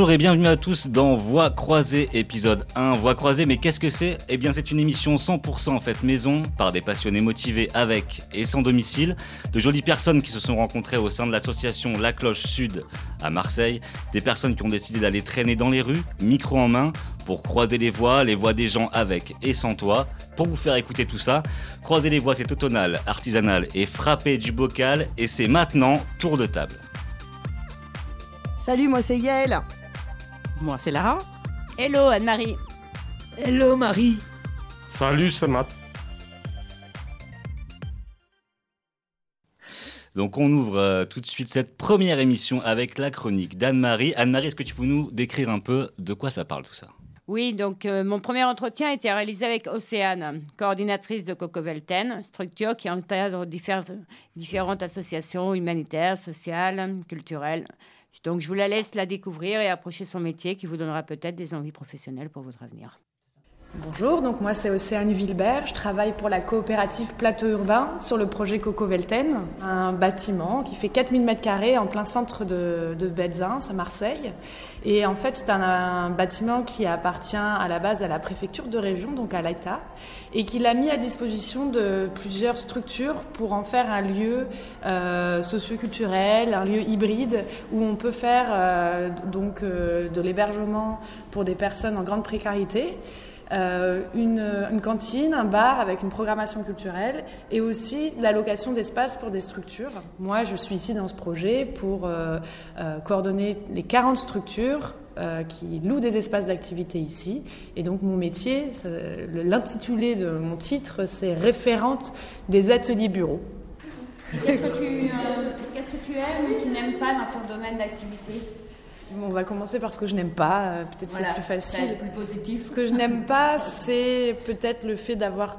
Bonjour et bienvenue à tous dans Voix croisée épisode 1. Voix croisée, mais qu'est-ce que c'est? Eh bien c'est une émission 100% en fait maison par des passionnés motivés avec et sans domicile, de jolies personnes qui se sont rencontrées au sein de l'association La Cloche Sud à Marseille, des personnes qui ont décidé d'aller traîner dans les rues, micro en main, pour croiser les voix, les voix des gens avec et sans toi. Pour vous faire écouter tout ça, croiser les voix c'est automnal, artisanal et frapper du bocal et c'est maintenant tour de table. Salut, moi c'est Yael. Moi, c'est Lara. Hello Anne-Marie. Hello Marie. Salut, c'est Matt. Donc on ouvre euh, tout de suite cette première émission avec la chronique d'Anne-Marie. Anne-Marie, est-ce que tu peux nous décrire un peu de quoi ça parle tout ça? Oui, donc euh, mon premier entretien a été réalisé avec Océane, coordinatrice de Coco Velten, structure qui encadre diffère- différentes associations humanitaires, sociales, culturelles. Donc je vous la laisse la découvrir et approcher son métier qui vous donnera peut-être des envies professionnelles pour votre avenir. Bonjour, donc moi c'est Océane Vilbert, je travaille pour la coopérative Plateau Urbain sur le projet Coco Velten, un bâtiment qui fait 4000 m2 en plein centre de, de à Marseille. Et en fait c'est un, bâtiment qui appartient à la base à la préfecture de région, donc à l'État, et qu'il a mis à disposition de plusieurs structures pour en faire un lieu euh, socioculturel, un lieu hybride où on peut faire euh, donc euh, de l'hébergement pour des personnes en grande précarité euh, une, cantine, un bar avec une programmation culturelle et aussi l'allocation d'espace pour des structures. Moi, je suis ici dans ce projet pour euh, euh, coordonner les 40 structures qui louent des espaces d'activité ici. Et donc mon métier, l'intitulé de mon titre, c'est référente des ateliers bureaux. Qu'est-ce que tu aimes ou tu n'aimes pas dans ton domaine d'activité? On va commencer par ce que je n'aime pas, euh, peut-être Voilà, c'est plus facile. plus positif. Ce que je n'aime pas, c'est peut-être le fait d'avoir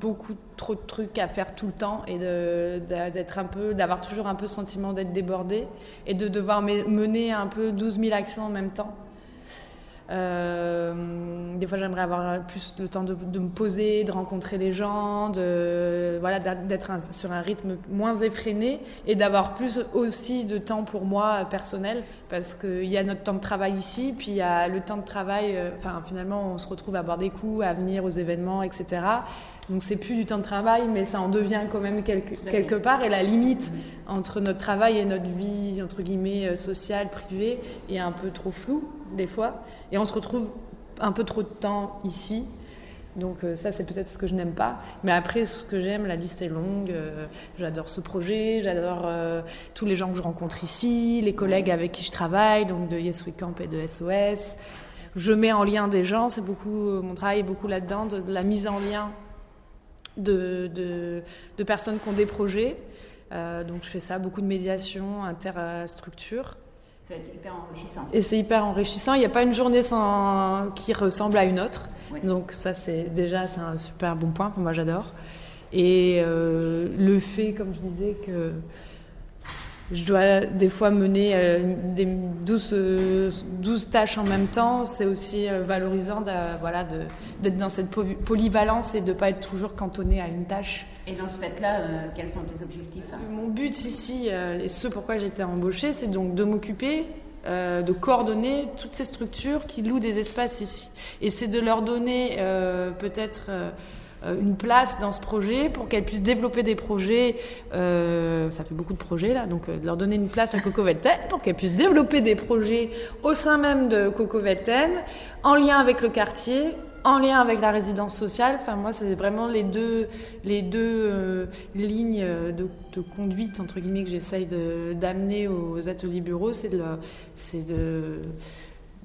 beaucoup trop de trucs à faire tout le temps et d'être un peu, d'avoir toujours un peu le sentiment d'être débordé et de devoir me- mener un peu 12 000 actions en même temps. Euh, des fois, j'aimerais avoir plus le temps de, de me poser, de rencontrer des gens, de voilà, d'être sur un rythme moins effréné et d'avoir plus aussi de temps pour moi euh, personnel parce qu'il y a notre temps de travail ici, puis il y a le temps de travail. euh, Enfin, finalement, on se retrouve à boire des coups, à venir aux événements, etc. Donc, c'est plus du temps de travail, mais ça en devient quand même quelque, quelque part. Et la limite entre notre travail et notre vie entre guillemets euh, sociale, privée, est un peu trop floue des fois. Et on se retrouve un peu trop de temps ici. Donc euh, ça, c'est peut-être ce que je n'aime pas. Mais après, ce que j'aime, la liste est longue. Euh, j'adore ce projet, j'adore euh, tous les gens que je rencontre ici, les collègues avec qui je travaille, donc de Yes We Camp et de SOS. Je mets en lien des gens, c'est beaucoup mon travail est beaucoup là-dedans, de, de la mise en lien de, de, de personnes qui ont des projets. Euh, donc je fais ça, beaucoup de médiation interstructure. Ça va être hyper enrichissant. Et c'est hyper enrichissant. Il n'y a pas une journée sans... qui ressemble à une autre. Oui. Donc ça, c'est déjà c'est un super bon point. Pour moi, j'adore. Et euh, le fait, comme je disais, que je dois des fois mener euh, des 12, euh, 12 tâches en même temps, c'est aussi euh, valorisant voilà, d'être dans cette poly- polyvalence et de ne pas être toujours cantonné à une tâche. Et dans ce fait-là, euh, quels sont tes objectifs hein? Mon but ici, euh, et ce pourquoi j'ai été embauchée, c'est donc de m'occuper, euh, de coordonner toutes ces structures qui louent des espaces ici. Et c'est de leur donner euh, peut-être euh, une place dans ce projet pour qu'elles puissent développer des projets. euh, ça fait beaucoup de projets là, donc euh, de leur donner une place à Coco Velten pour qu'elles puissent développer des projets au sein même de Coco Velten, en lien avec le quartier, en lien avec la résidence sociale. Enfin, moi, c'est vraiment les deux, les deux euh, lignes de, conduite, entre guillemets, que j'essaye d'amener aux ateliers bureaux. C'est de,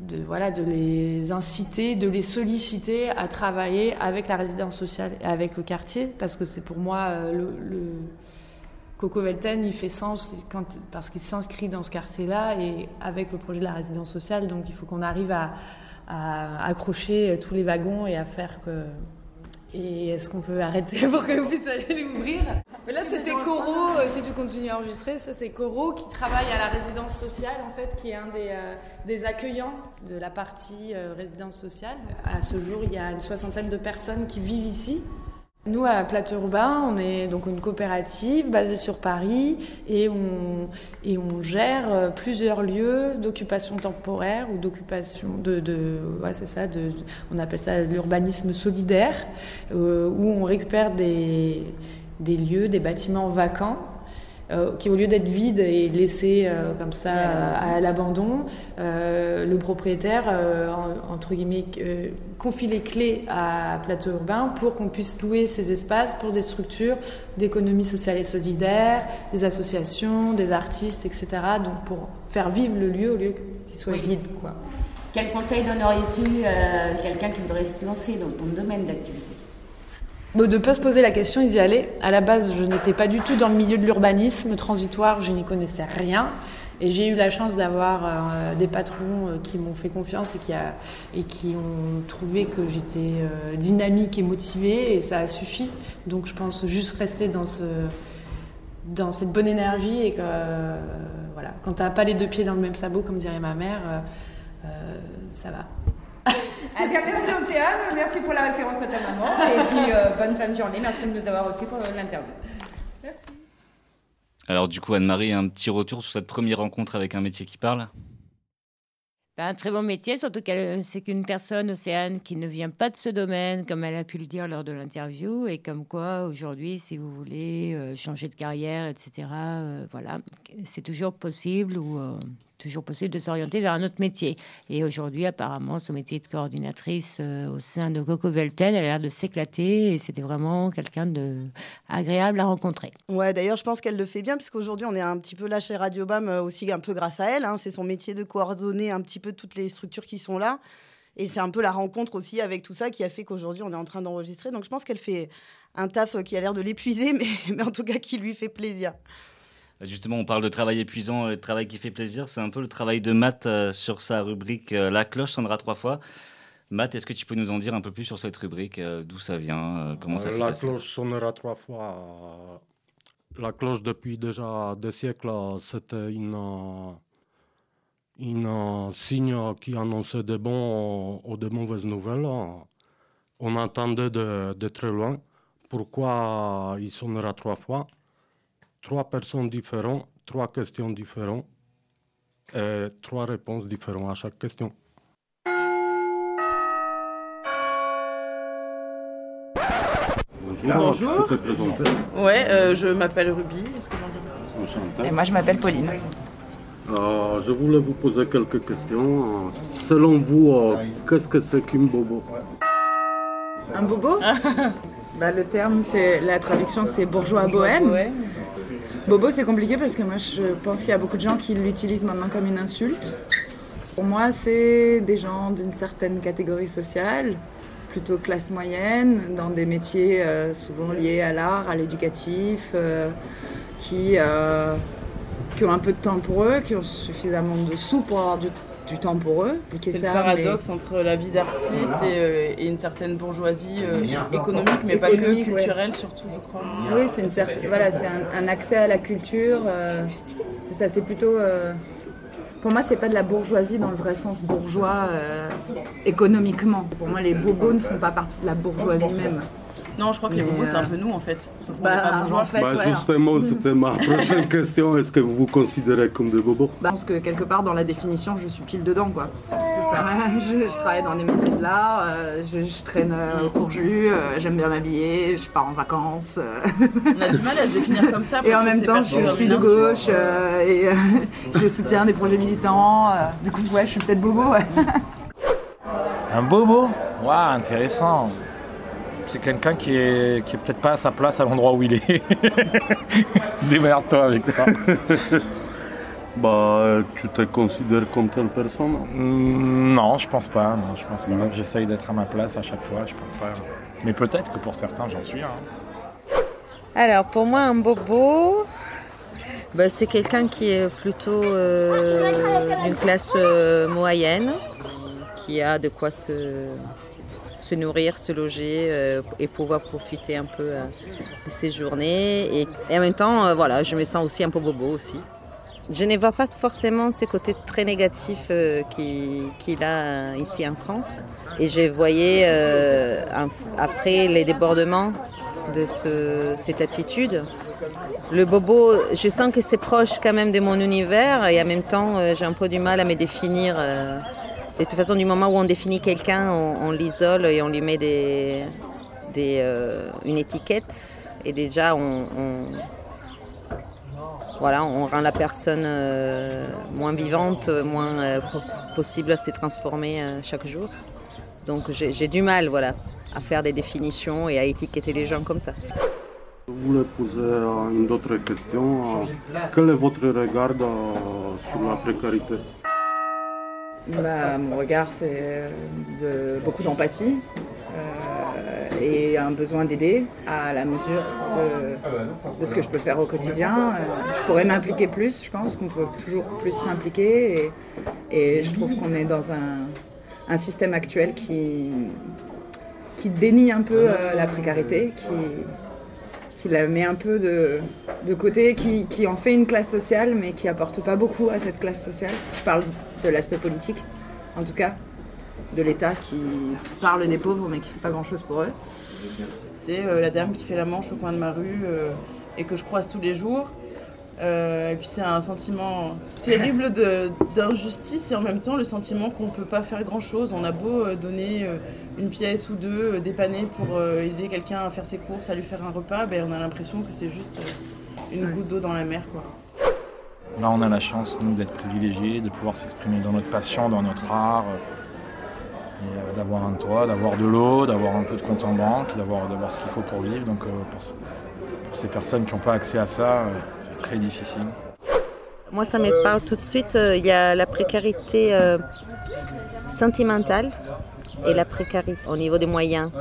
de, voilà, de les inciter, de les solliciter à travailler avec la résidence sociale et avec le quartier, parce que c'est pour moi euh, le, Coco Velten, il fait sens parce qu'il s'inscrit dans ce quartier-là et avec le projet de la résidence sociale. Donc il faut qu'on arrive à accrocher tous les wagons et à faire que. Et est-ce qu'on peut arrêter pour qu'on puisse aller l'ouvrir? Mais là, c'était Coro, euh, si tu continues à enregistrer, ça c'est Coro qui travaille à la résidence sociale, en fait, qui est un des, euh, des accueillants de la partie euh, résidence sociale. À ce jour, il y a une soixantaine de personnes qui vivent ici. Nous, à Plateau Urbain, on est donc une coopérative basée sur Paris et on, et gère euh, plusieurs lieux d'occupation temporaire ou d'occupation de, de ouais, c'est ça, on appelle ça l'urbanisme solidaire, euh, où on récupère des lieux, des bâtiments vacants euh, qui au lieu d'être vides et laissés euh, comme ça à, l'abandon, euh, le propriétaire, entre guillemets, confie les clés à Plateau Urbain pour qu'on puisse louer ces espaces pour des structures d'économie sociale et solidaire, des associations, des artistes, etc. Donc pour faire vivre le lieu au lieu qu'il soit vide. Quoi. Quel conseil donnerais-tu à quelqu'un qui voudrait se lancer dans ton domaine d'activité? De ne pas se poser la question et d'y aller. À la base, je n'étais pas du tout dans le milieu de l'urbanisme transitoire, je n'y connaissais rien. Et j'ai eu la chance d'avoir euh, des patrons euh, qui m'ont fait confiance et qui, ont trouvé que j'étais euh, dynamique et motivée et ça a suffi. Donc je pense juste rester dans cette bonne énergie et que voilà, quand tu n'as pas les deux pieds dans le même sabot, comme dirait ma mère, ça va. Eh bien, merci Océane, merci pour la référence à ta maman. Et puis, euh, bonne fin de journée. Merci de nous avoir reçus pour l'interview. Merci. Alors, du coup, Anne-Marie, un petit retour sur cette première rencontre avec un métier qui parle? Bah, un très bon métier, surtout que c'est qu'une personne, Océane, qui ne vient pas de ce domaine, comme elle a pu le dire lors de l'interview, et comme quoi aujourd'hui, si vous voulez euh, changer de carrière, etc., euh, voilà, c'est toujours possible ou toujours possible de s'orienter vers un autre métier. Et aujourd'hui, apparemment, son métier de coordinatrice euh, au sein de Coco Velten, elle a l'air de s'éclater et c'était vraiment quelqu'un de agréable à rencontrer. Ouais, d'ailleurs, je pense qu'elle le fait bien puisqu'aujourd'hui, on est un petit peu là chez Radio Bam euh, aussi un peu grâce à elle. Hein. C'est son métier de coordonner un petit peu toutes les structures qui sont là. Et c'est un peu la rencontre aussi avec tout ça qui a fait qu'aujourd'hui, on est en train d'enregistrer. Donc, je pense qu'elle fait un taf qui a l'air de l'épuiser, mais, mais en tout cas qui lui fait plaisir. Justement, on parle de travail épuisant et de travail qui fait plaisir. C'est un peu le travail de Matt euh, sur sa rubrique euh, La cloche sonnera trois fois. Matt, est-ce que tu peux nous en dire un peu plus sur cette rubrique euh, D'où ça vient Comment ça La cloche sonnera trois fois. La cloche, depuis déjà des siècles, c'était une, une signe qui annonçait des bons ou des mauvaises nouvelles. On entendait de, de très loin. Pourquoi il sonnera trois fois? Trois personnes différentes, trois questions différentes et trois réponses différentes à chaque question. Bonjour. Ouais, euh, je m'appelle Ruby. Est-ce que Et moi, je m'appelle Pauline. Euh, je voulais vous poser quelques questions. Selon vous, euh, qu'est-ce que c'est qu'un bobo? Un bobo bah, Le terme, c'est la traduction, c'est bourgeois bohème. Bobo, c'est compliqué parce que moi, je pense qu'il y a beaucoup de gens qui l'utilisent maintenant comme une insulte. Pour moi, c'est des gens d'une certaine catégorie sociale, plutôt classe moyenne, dans des métiers euh, souvent liés à l'art, à l'éducatif, euh, qui, euh, qui ont un peu de temps pour eux, qui ont suffisamment de sous pour avoir du du temps pour eux. C'est le paradoxe entre la vie d'artiste euh, et, une certaine bourgeoisie euh, économique, mais pas que culturelle surtout, je crois. Oui, c'est une voilà, c'est un, accès à la culture. Euh, c'est ça, c'est plutôt. pour moi, c'est pas de la bourgeoisie dans le vrai sens bourgeois économiquement. Pour moi, les bobos ne font pas partie de la bourgeoisie même. Non, je crois que les bobos, c'est un peu nous en fait. Bah, en fait, bah, Justement, c'était ma prochaine question. Est-ce que vous vous considérez comme des bobos? Bah, Je pense que quelque part dans la définition, je suis pile dedans. quoi. C'est ça. Je, travaille dans des métiers de l'art, euh, je, traîne euh, au courju, euh, j'aime bien m'habiller, je pars en vacances. On a du mal à se définir comme ça. Et en même temps, je, suis de gauche et je soutiens des projets militants. du coup, ouais, je suis peut-être bobo. Un bobo? Waouh, intéressant. C'est quelqu'un qui est, qui est peut-être pas à sa place à l'endroit où il est. Démerde-toi avec ça. bah, tu te considères comme telle personne? Mm, Non, je pense pas. Non, je pense pas. J'essaye d'être à ma place à chaque fois. Je pense pas. Mais peut-être que pour certains, j'en suis. Hein. Alors, pour moi, un bobo, bah, c'est quelqu'un qui est plutôt euh, d'une classe euh, moyenne, qui a de quoi se se nourrir, se loger euh, et pouvoir profiter un peu euh, de ces journées. Et, en même temps, euh, voilà, je me sens aussi un peu bobo aussi. Je ne vois pas forcément ce côté très négatif qu'il a ici en France. Et je voyais après les débordements de ce- cette attitude. Le bobo, je sens que c'est proche quand même de mon univers et en même temps, j'ai un peu du mal à me définir. De toute façon, du moment où on définit quelqu'un, on, l'isole et on lui met euh, une étiquette. Et déjà, on, rend la personne euh, moins vivante, moins euh, po- possible à se transformer chaque jour. Donc j'ai du mal à faire des définitions et à étiqueter les gens comme ça. Je voulais poser une autre question. Quel est votre regard sur la précarité? Bah, mon regard, c'est beaucoup d'empathie euh, et un besoin d'aider à la mesure de, ce que je peux faire au quotidien. Euh, je pourrais m'impliquer plus, je pense qu'on peut toujours plus s'impliquer et, je trouve qu'on est dans un, un système actuel qui, qui dénie un peu euh, la précarité, qui, qui la met un peu de, de côté, qui, qui en fait une classe sociale, mais qui apporte pas beaucoup à cette classe sociale. Je parle de l'aspect politique, en tout cas, de l'État qui parle des pauvres, mais qui fait pas grand-chose pour eux. C'est euh, la dame qui fait la manche au coin de ma rue euh, et que je croise tous les jours. Euh, et puis c'est un sentiment terrible d'injustice et en même temps le sentiment qu'on peut pas faire grand-chose. On a beau donner une pièce ou deux, euh, dépanner pour euh, aider quelqu'un à faire ses courses, à lui faire un repas, ben, on a l'impression que c'est juste euh, une goutte d'eau dans la mer. Quoi. Là, on a la chance, nous, d'être privilégiés, de pouvoir s'exprimer dans notre passion, dans notre art, euh, et euh, d'avoir un toit, d'avoir de l'eau, d'avoir un peu de compte en banque, d'avoir d'avoir ce qu'il faut pour vivre. Donc, euh, pour, ce- pour ces personnes qui n'ont pas accès à ça, euh, c'est très difficile. Moi, ça me parle tout de suite. euh, Il y a la précarité euh, sentimentale et la précarité au niveau des moyens,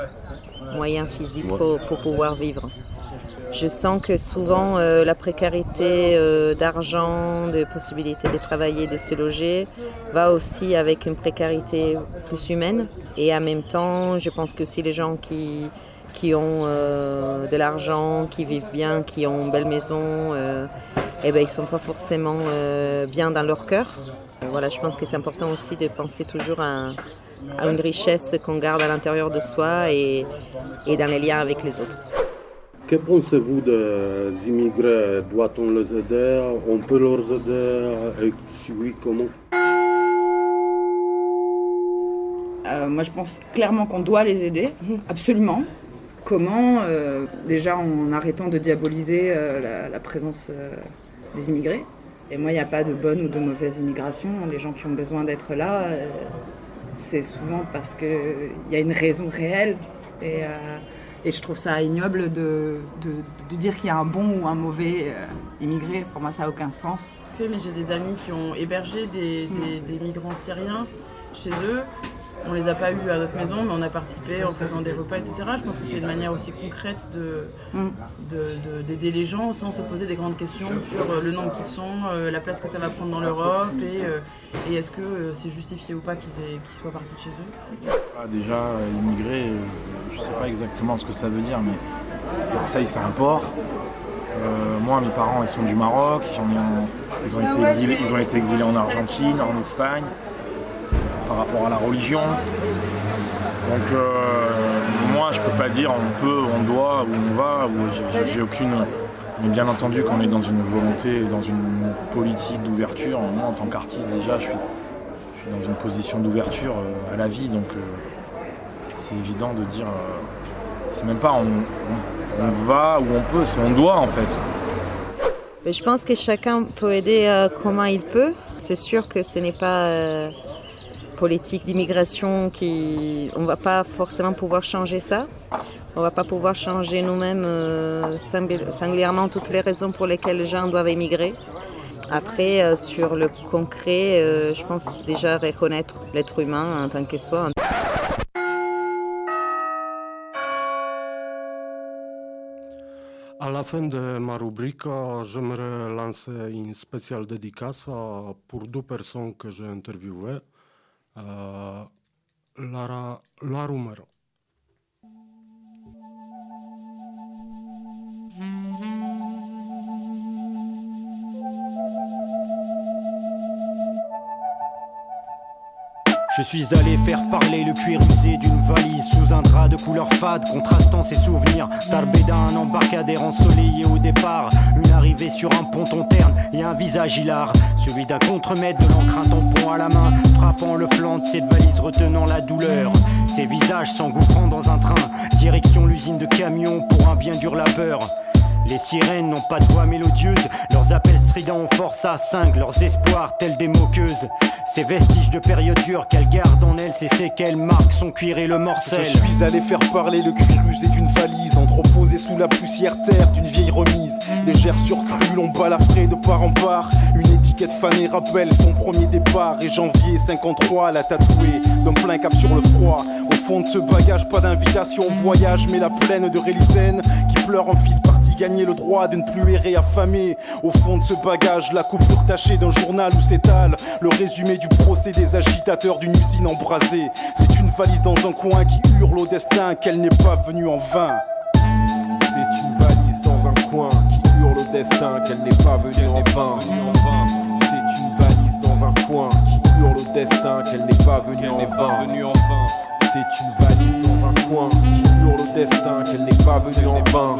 moyens physiques pour, pour pouvoir vivre. Je sens que souvent euh, la précarité euh, d'argent, de possibilité de travailler, de se loger, va aussi avec une précarité plus humaine. Et en même temps, je pense que si les gens qui, qui ont euh, de l'argent, qui vivent bien, qui ont une belle maison, euh, eh ben, ils ne sont pas forcément euh, bien dans leur cœur. Voilà, je pense que c'est important aussi de penser toujours à, à une richesse qu'on garde à l'intérieur de soi et, et dans les liens avec les autres. Que pensez-vous des immigrés? Doit-on les aider? On peut leur aider? Et si oui, comment? Euh, moi, je pense clairement qu'on doit les aider, absolument. Comment Euh, Déjà en arrêtant de diaboliser euh, la, la présence euh, des immigrés. Et moi, il n'y a pas de bonne ou de mauvaise immigration. Les gens qui ont besoin d'être là, c'est souvent parce qu'il y a une raison réelle. Et, et je trouve ça ignoble de, de- de dire qu'il y a un bon ou un mauvais immigré. Pour moi, ça n'a aucun sens. mais j'ai des amis qui ont hébergé des, des- des migrants syriens chez eux. On les a pas eus à notre maison, mais on a participé en faisant des repas, etc. Je pense que c'est une manière aussi concrète de de- de- d'aider les gens sans se poser des grandes questions sur euh, le nombre qu'ils sont, euh, la place que ça va prendre dans l'Europe et, euh, et est-ce que c'est justifié ou pas qu'ils soient partis de chez eux. Ah, déjà, immigré, euh, je ne sais pas exactement ce que ça veut dire, mais Marseille, c'est un port. Euh, moi, mes parents, ils sont du Maroc, ils, ont été exilés, ils ont été exilés en Argentine, en Espagne, par rapport à la religion. Donc, euh, moi, je peux pas dire on peut, on doit, ou on va, j'ai- aucune. Mais bien entendu qu'on est dans une volonté, dans une politique d'ouverture. Moi, en tant qu'artiste, déjà, je suis, dans une position d'ouverture euh, à la vie, donc euh, c'est évident de dire. c'est même pas on, va ou on peut, c'est on doit en fait. Je pense que chacun peut aider comment il peut. C'est sûr que ce n'est pas politique d'immigration qui... On va pas forcément pouvoir changer ça. On va pas pouvoir changer nous-mêmes euh, singul- singulièrement toutes les raisons pour lesquelles les gens doivent émigrer. Après, euh, sur le concret, euh, je pense déjà reconnaître l'être humain en tant que soi. À la fin de ma rubrique, j'aimerais lancer une spéciale dédicace pour deux personnes que j'ai interviewées. Euh, Lara, La Rumero. Je suis allé faire parler le cuir usé d'une valise sous un drap de couleur fade, contrastant ses souvenirs. Tarbéda, un embarcadère ensoleillé au départ. Une arrivée sur un ponton terne et un visage hilar. Celui d'un contremaître de l'encre, à la main, frappant le flanc de cette valise, retenant la douleur. Ses visages s'engouffrant dans un train, direction l'usine de camions pour un bien dur labeur. Les sirènes n'ont pas de voix mélodieuse, leurs appels stridents ont force à cinq, leurs espoirs tels des moqueuses. Ces vestiges de période dure qu'elle garde en elle, c'est séquelles marquent son cuir et le morcel. Je suis allé faire parler le cuir usé d'une valise, la poussière terre d'une vieille remise. Légère surcrue, l'on balafré de part en part. Une étiquette fanée rappelle son premier départ. Et janvier 53, la tatouée d'un plein cap sur le froid. Au fond de ce bagage, pas d'invitation au voyage, mais la plaine de Rélisène qui pleure en fils parti gagner le droit de ne plus errer affamé. Au fond de ce bagage, la coupure tachée d'un journal où s'étale le résumé du procès des agitateurs d'une usine embrasée. C'est une valise dans un coin qui hurle au destin qu'elle n'est pas venue en vain. Destin qu'elle n'est pas venue en vain. C'est une valise dans un coin qui hurle au destin qu'elle n'est pas venue en vain. C'est une valise dans un coin qui hurle au destin qu'elle n'est pas venue en vain.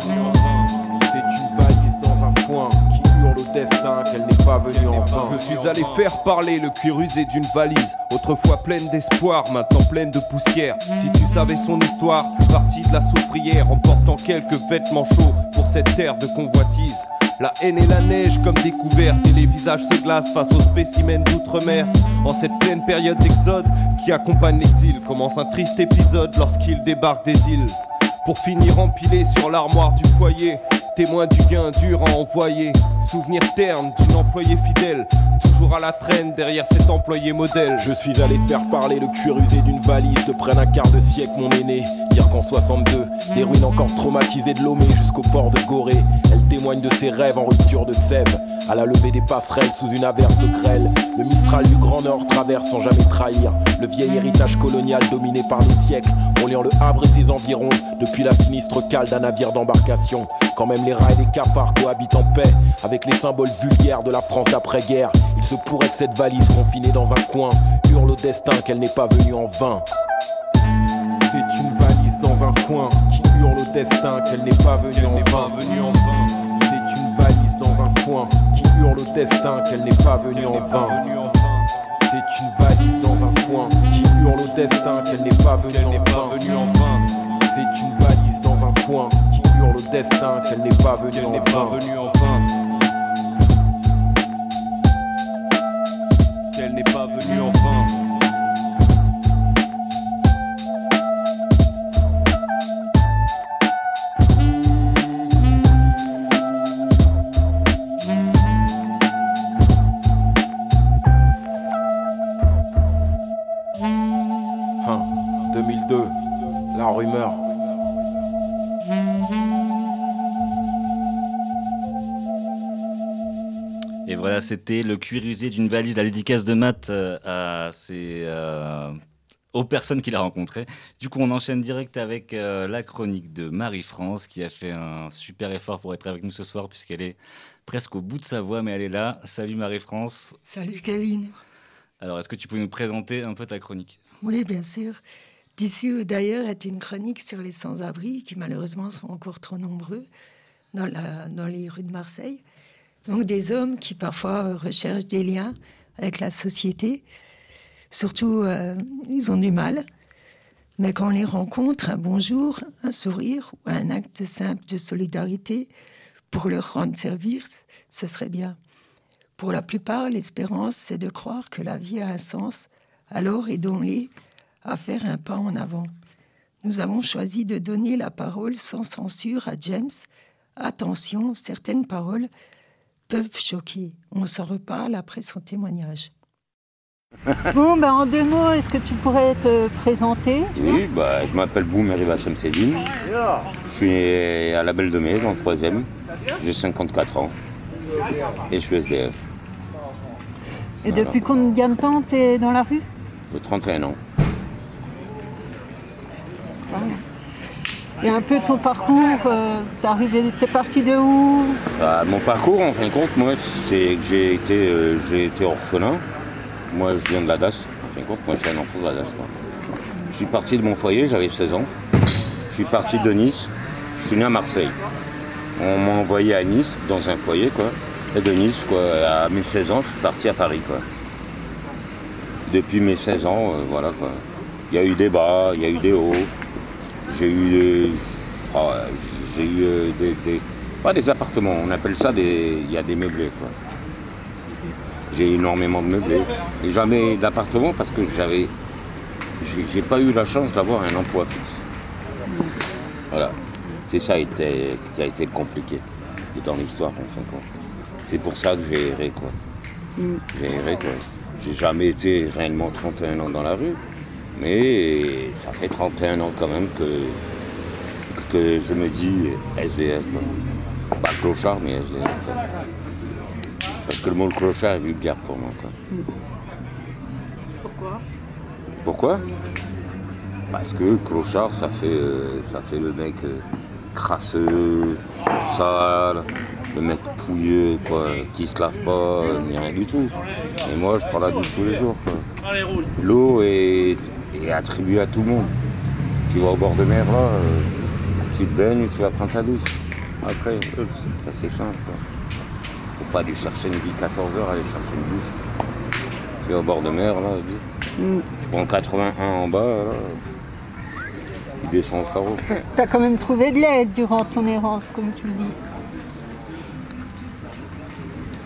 C'est une valise dans un coin qui hurle au destin qu'elle n'est pas venue en vain. Je suis allé faire parler le cuir usé d'une valise, autrefois pleine d'espoir, maintenant pleine de poussière. Si tu savais son histoire, partie de la soufrière, emportant quelques vêtements chauds pour cette terre de convoitise. La haine et la neige comme découverte et les visages se glacent face aux spécimens d'outre-mer. En cette pleine période d'exode qui accompagne l'exil, commence un triste épisode lorsqu'il débarque des îles. Pour finir empilé sur l'armoire du foyer, témoin du gain dur à envoyer. Souvenir terne d'une employée fidèle, toujours à la traîne derrière cet employé modèle. Je suis allé faire parler le cuir usé d'une valise de près d'un quart de siècle, mon aîné. Dire qu'en 62, des ruines encore traumatisées de Lomé jusqu'au port de Gorée. Elle témoigne de ses rêves en rupture de sève. À la levée des passerelles sous une averse de grêle. Le Mistral du Grand Nord traverse sans jamais trahir. Le vieil héritage colonial dominé par les siècles, reliant le Havre et ses environs. Depuis la sinistre cale d'un navire d'embarcation. Quand même les rats et les cafards cohabitent en paix avec les symboles vulgaires de la France d'après-guerre. Il se pourrait que cette valise confinée dans un coin hurle au destin qu'elle n'est pas venue en vain. C'est une valise dans un coin qui hurle au destin qu'elle n'est pas venue en vain. C'est une valise dans un coin qui hurle au destin qu'elle n'est pas venue en vain. C'est une valise dans un coin qui hurle au destin qu'elle n'est pas venue en vain. C'est une valise dans un coin destin qu'elle n'est pas venue en vain. C'était le cuir usé d'une valise, la dédicace de Matt euh, à ses, euh, aux personnes qu'il a rencontrées. Du coup, on enchaîne direct avec euh, la chronique de Marie-France, qui a fait un super effort pour être avec nous ce soir, puisqu'elle est presque au bout de sa voix, mais elle est là. Salut Marie-France. Salut Kevin. Alors, est-ce que tu peux nous présenter un peu ta chronique? Oui, bien sûr. D'ici ou d'ailleurs est une chronique sur les sans-abri qui malheureusement sont encore trop nombreux dans, la, dans les rues de Marseille. Donc des hommes qui parfois recherchent des liens avec la société. Surtout, euh, ils ont du mal. Mais quand on les rencontre, un bonjour, un sourire ou un acte simple de solidarité pour leur rendre service, ce serait bien. Pour la plupart, l'espérance, c'est de croire que la vie a un sens. Alors aidons-les à faire un pas en avant. Nous avons choisi de donner la parole sans censure à James. Attention, certaines paroles peuvent choquer. On s'en reparle après son témoignage. Bon, ben en deux mots, est-ce que tu pourrais te présenter Oui, bah, je m'appelle Boum Riva Shamsedine. Je suis à la Belle de Mai, dans le troisième. J'ai 54 ans. Et je suis SDF. Et depuis combien de temps tu es dans la rue? J'ai 31 ans. C'est pas mal. Et un peu ton parcours, euh, t'es parti de où Bah, mon parcours, en fin de compte, moi, c'est que j'ai été, euh, j'ai été orphelin. Moi, je viens de la DAS, en fin de compte, moi je suis un enfant de la diaspora. Je suis parti de mon foyer, j'avais 16 ans. Je suis parti de Nice, je suis né à Marseille. On m'a envoyé à Nice, dans un foyer, quoi. Et de Nice, quoi, à mes 16 ans, je suis parti à Paris, quoi. Depuis mes 16 ans, euh, voilà, quoi. Il y a eu des bas, il y a eu des hauts. J'ai eu des... ah, j'ai eu euh, des, des- Pas des appartements, on appelle ça des... Il y a des meublés, quoi. J'ai énormément de meublés. Et jamais d'appartement parce que j'avais... J'ai pas eu la chance d'avoir un emploi fixe. Voilà. C'est ça qui a été- qui a été compliqué dans l'histoire, en fin de compte. C'est pour ça que j'ai erré, quoi. J'ai erré, quoi. J'ai jamais été réellement 31 ans dans la rue, mais ça fait 31 ans quand même que, que je me dis SDF. Quoi. Pas clochard, mais SDF. quoi. Parce que le mot clochard est vulgaire pour moi. Quoi. Pourquoi? Pourquoi? Parce que clochard, ça fait, euh, ça fait le mec euh, crasseux, sale, le mec pouilleux, quoi, qui se lave pas, euh, ni rien du tout. Et moi, je prends la douche tous les jours. L'eau est, est attribuée à tout le monde. Tu vas au bord de mer, là, euh, tu te baignes, tu vas prendre ta douche. Après, euh, c'est assez simple. Quoi. Faut pas aller chercher midi 14h, aller chercher une douche. Tu vas au bord de mer, là, vite. Je prends 81 en bas, là. Il descend au pharo. Tu as quand même trouvé de l'aide durant ton errance, comme tu le dis.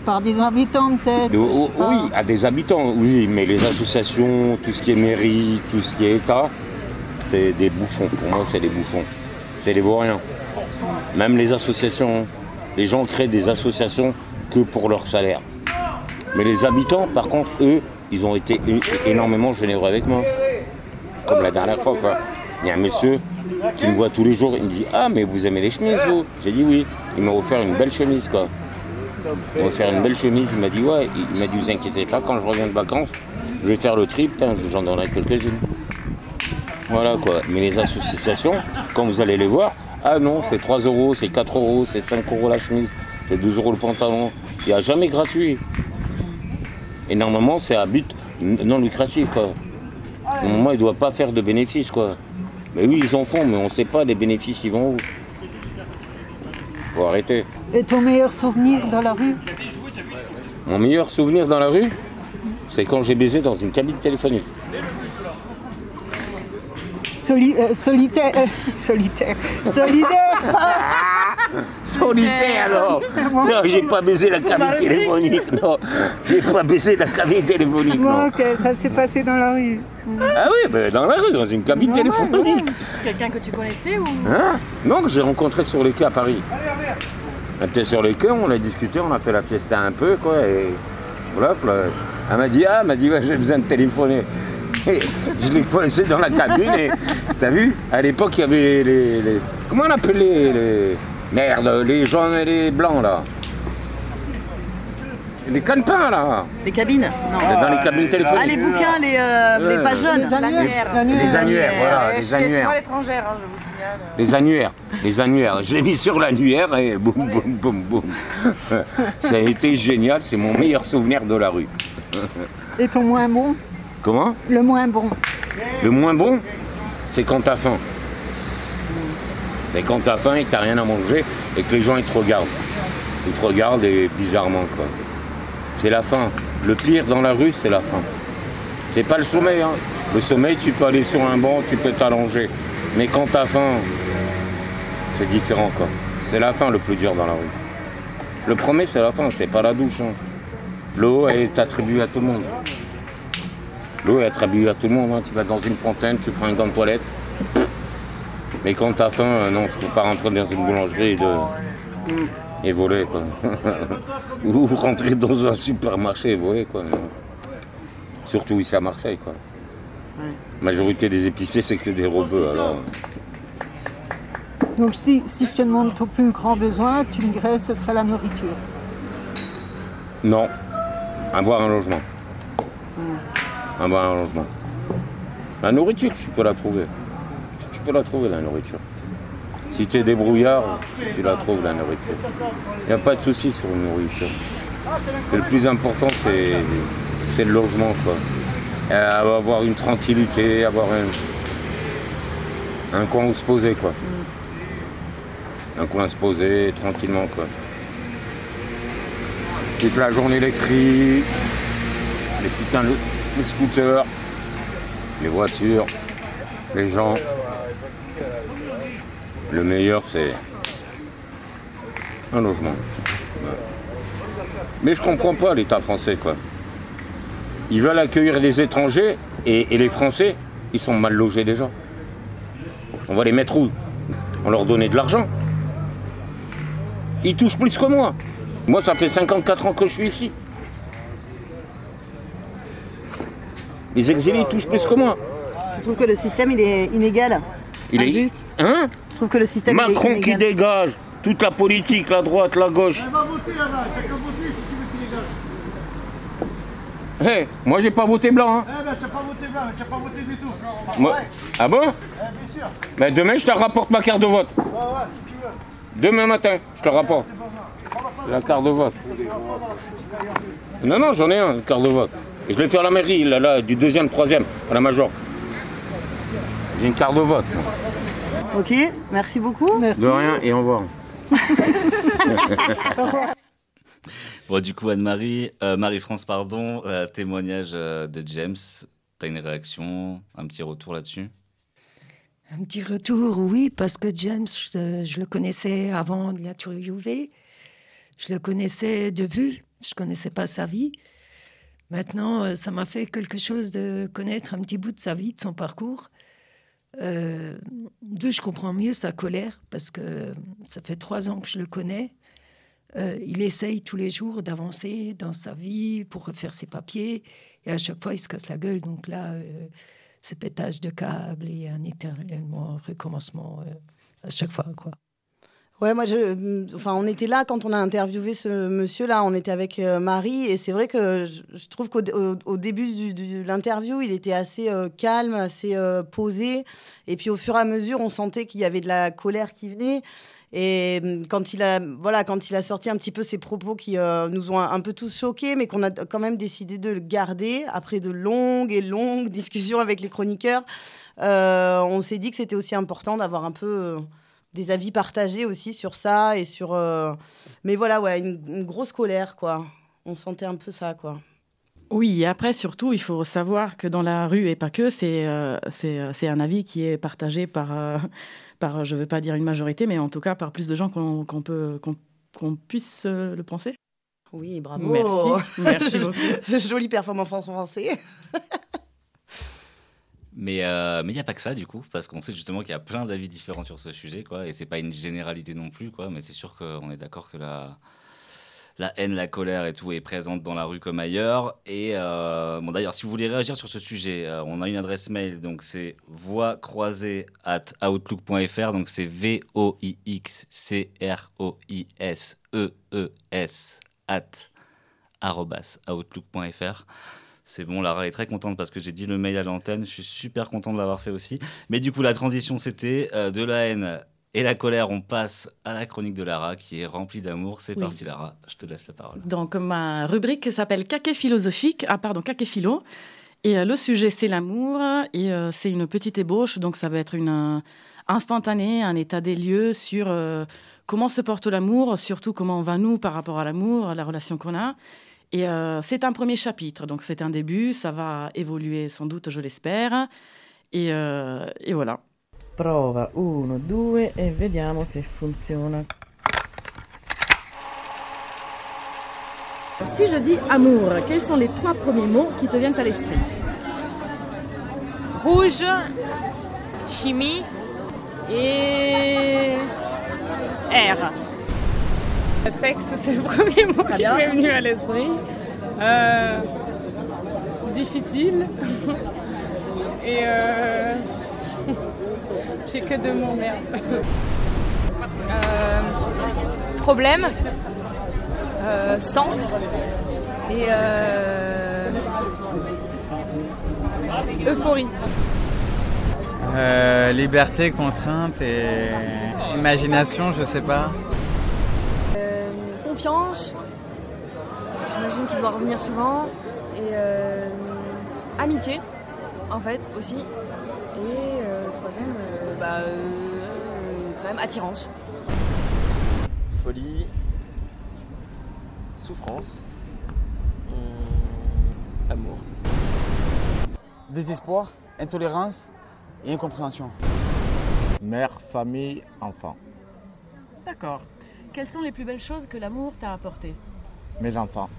Par des habitants peut-être De- pas. oui, à des habitants, oui, mais les associations, tout ce qui est mairie, tout ce qui est État, c'est des bouffons. Pour moi, c'est des bouffons. C'est des vauriens. Même les associations, les gens créent des associations que pour leur salaire. Mais les habitants, par contre, eux, ils ont été énormément généreux avec moi. Comme la dernière fois, quoi. Il y a un monsieur qui me voit tous les jours, il me dit Ah, mais vous aimez les chemises, vous? J'ai dit oui. Il m'a offert une belle chemise, quoi. Il m'a offert une belle chemise, il m'a dit Ouais, il m'a dit Vous inquiétez pas, quand je reviens de vacances, je vais faire le trip, putain, je vous en donnerai quelques-unes. Voilà, quoi. Mais les associations, quand vous allez les voir, ah non, c'est 3 euros, c'est 4 euros, c'est 5 euros la chemise, c'est 12 euros le pantalon. Il n'y a jamais gratuit. Et normalement, c'est à but non lucratif, quoi. Normalement, ils ne doivent pas faire de bénéfices, quoi. Mais oui, ils en font, mais on ne sait pas les bénéfices, ils vont où. Faut arrêter. Et ton meilleur souvenir dans la rue Mon meilleur souvenir dans la rue, c'est quand j'ai baisé dans une cabine téléphonique. Soli- euh, Solitaire. euh, solitaire. Solidaire Solitaire alors Non, j'ai pas baisé la cabine téléphonique, non. J'ai pas baisé la cabine téléphonique, Bon, ok, ça s'est passé dans la rue. Ah oui, ben dans la rue, dans une cabine téléphonique. Quelqu'un que tu connaissais ou? Hein? Non, que j'ai rencontré sur les quais à Paris. On était sur les quais, on a discuté, on a fait la fiesta un peu, quoi, et voilà. Elle m'a dit, ah, elle m'a dit, ouais, j'ai besoin de téléphoner. Et je l'ai laissé dans la cabine et t'as vu À l'époque, il y avait les, les- Comment on appelait les. Merde, les jaunes et les blancs, là? Les canepins, là. Les cabines Non. Dans les cabines téléphoniques. Ah, les bouquins, les, euh, les Ouais. pages jaunes. Les annuaires. Les annuaires, voilà, je les suis annuaires. l'étrangère, hein, je vous signale. Les annuaires, les annuaires. Je l'ai mis sur l'annuaire et boum, boum, boum, boum. Ça a été génial, c'est mon meilleur souvenir de la rue. Et ton moins bon Comment? Le moins bon. Le moins bon, c'est quand t'as faim. C'est quand t'as faim et que t'as rien à manger et que les gens ils te regardent. Ils te regardent et bizarrement quoi. C'est la faim. Le pire dans la rue, c'est la faim. C'est pas le sommeil. Hein. Le sommeil, tu peux aller sur un banc, tu peux t'allonger. Mais quand t'as faim, c'est différent quoi. C'est la faim le plus dur dans la rue. Le promets, c'est la faim, c'est pas la douche. hein. L'eau est attribuée à tout le monde. L'eau est attribuée à tout le monde. hein. Tu vas dans une fontaine, tu prends un gant de toilette. Mais quand t'as faim, non, tu peux pas rentrer dans une boulangerie de... et voler, quoi. Ou rentrer dans un supermarché et voler, quoi. Surtout ici à Marseille, quoi. La majorité des épiciers, c'est que des rebeux, alors. Donc si, si je te demande ton plus grand besoin, tu me dirais ce serait la nourriture. Non. Avoir un logement. Avoir un logement. La nourriture, tu peux la trouver. Tu peux la trouver, la nourriture. Si tu es débrouillard, tu, tu la trouves, la nourriture. Il n'y a pas de souci sur la nourriture. Le plus important, c'est le logement, quoi. euh, avoir une tranquillité, avoir un, un coin où se poser quoi. Un coin où se poser tranquillement quoi. Toute la journée les cris, les putains de les scooters, les voitures, les gens. Le meilleur c'est un logement. Ouais. Mais je comprends pas l'État français quoi. Ils veulent accueillir les étrangers et, et les Français, ils sont mal logés déjà. On va les mettre où? On leur donner de l'argent. Ils touchent plus que moi. Moi, ça fait 54 ans que je suis ici. Les exilés, ils touchent plus que moi. Tu trouves que le système il est inégal? Il est. Hein? Je trouve que le système Macron qui dégage. Toute la politique, la droite, la gauche. Va voter là-bas, t'as qu'à voter si tu veux qu'il dégage. Hé, moi j'ai pas voté blanc. Hein. Eh ben t'as pas voté blanc, t'as pas voté du tout. Moi- Ouais. Ah bon? Eh, bien sûr. Ben, Demain, je te rapporte ma carte de vote. Ouais, ouais, si tu veux. Demain matin, je te rapporte. La carte de vote. Non, non, j'en ai un, une carte de vote. Et je l'ai fait à la mairie, là, là, du deuxième, troisième, à la major. J'ai une carte de vote. moi. Ok, merci beaucoup. De rien et au revoir. Bon, du coup, Anne-Marie, euh, Marie-France, pardon, euh, témoignage euh, de James. T'as une réaction, un petit retour là-dessus? Un petit retour, oui, parce que James, je, je le connaissais avant de l'interviewer. Je le connaissais de vue, je ne connaissais pas sa vie. Maintenant, ça m'a fait quelque chose de connaître un petit bout de sa vie, de son parcours. Euh, deux, je comprends mieux sa colère, parce que ça fait trois ans que je le connais. Euh, il essaye tous les jours d'avancer dans sa vie pour refaire ses papiers, et à chaque fois, il se casse la gueule. Donc là, euh, c'est pétage de câble et un éternellement recommencement euh, à chaque fois. Quoi. Ouais, moi, je, enfin, on était là quand on a interviewé ce monsieur-là. On était avec euh, Marie, et c'est vrai que je, trouve qu'au au, au début de l'interview, il était assez euh, calme, assez euh, posé. Et puis, au fur et à mesure, on sentait qu'il y avait de la colère qui venait. Et hum, quand il a, voilà, quand il a sorti un petit peu ses propos qui nous ont un, peu tous choqués, mais qu'on a quand même décidé de le garder après de longues et longues discussions avec les chroniqueurs, on s'est dit que c'était aussi important d'avoir un peu des avis partagés aussi sur ça et sur. euh, Mais voilà, ouais, une, une grosse colère, quoi. On sentait un peu ça, quoi. Oui, et après, surtout, il faut savoir que dans la rue, et pas que, c'est euh, c'est euh, un avis qui est partagé par, euh, par je ne veux pas dire une majorité, mais en tout cas par plus de gens qu'on peut qu'on puisse le penser. Oui, bravo. Merci, merci beaucoup. Jolie performance en français. Mais euh, il n'y a pas que ça du coup, parce qu'on sait justement qu'il y a plein d'avis différents sur ce sujet, quoi, et c'est pas une généralité non plus, quoi, mais c'est sûr qu'on est d'accord que la, la haine, la colère et tout est présente dans la rue comme ailleurs. Et euh, bon, d'ailleurs, si vous voulez réagir sur ce sujet, euh, on a une adresse mail, donc c'est voix croisée at outlook.fr, donc c'est V-O-I-X-C-R-O-I-S-E-E-S at arobase outlook.fr. C'est bon, Lara est très contente parce que j'ai dit le mail à l'antenne. Je suis super content de l'avoir fait aussi. Mais du coup, la transition, c'était euh, de la haine et la colère. On passe à la chronique de Lara qui est remplie d'amour. C'est Oui. parti, Lara. Je te laisse la parole. Donc, ma rubrique s'appelle Caquet philosophique. Ah, pardon, Caquet philo. Et euh, le sujet, c'est l'amour. Et euh, c'est une petite ébauche. Donc, ça va être une euh, instantanée, un état des lieux sur comment se porte l'amour, surtout comment on va nous par rapport à l'amour, à la relation qu'on a. Et euh, c'est un premier chapitre. Donc, c'est un début. Ça va évoluer sans doute, je l'espère. Et, euh, et voilà. Prova 1, 2 e vediamo se funziona. Si je dis amour, quels sont les trois premiers mots qui te viennent à l'esprit? Rouge, chimie et air. Sexe, c'est le premier mot qui m'est venu à l'esprit. Euh, difficile. Et euh, j'ai que deux mots, merde. Euh, problème, euh, sens et euh, euphorie. Euh, liberté, contrainte et imagination, je sais pas. Confiance. J'imagine qu'il doit revenir souvent. Et euh, amitié, en fait, aussi. Et euh, troisième, euh, bah, euh, quand même attirance. Folie, souffrance, hum, amour. Désespoir, intolérance et incompréhension. Mère, famille, enfant. D'accord. Quelles sont les plus belles choses que l'amour t'a apportées Mes enfants.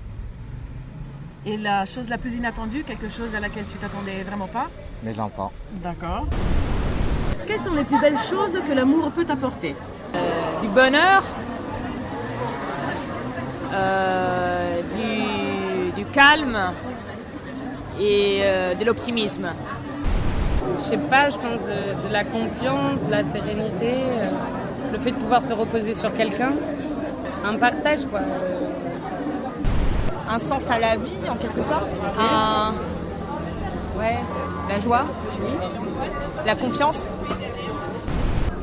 Et la chose la plus inattendue, quelque chose à laquelle tu t'attendais vraiment pas Mes enfants. D'accord. Quelles sont les plus belles choses que l'amour peut t'apporter Du bonheur, euh, du, du calme et euh, de l'optimisme. Je sais pas, je pense de, de la confiance, de la sérénité, euh, le fait de pouvoir se reposer sur quelqu'un, un partage quoi. Un sens à la vie, en quelque sorte. Un... Ouais, la joie, la confiance.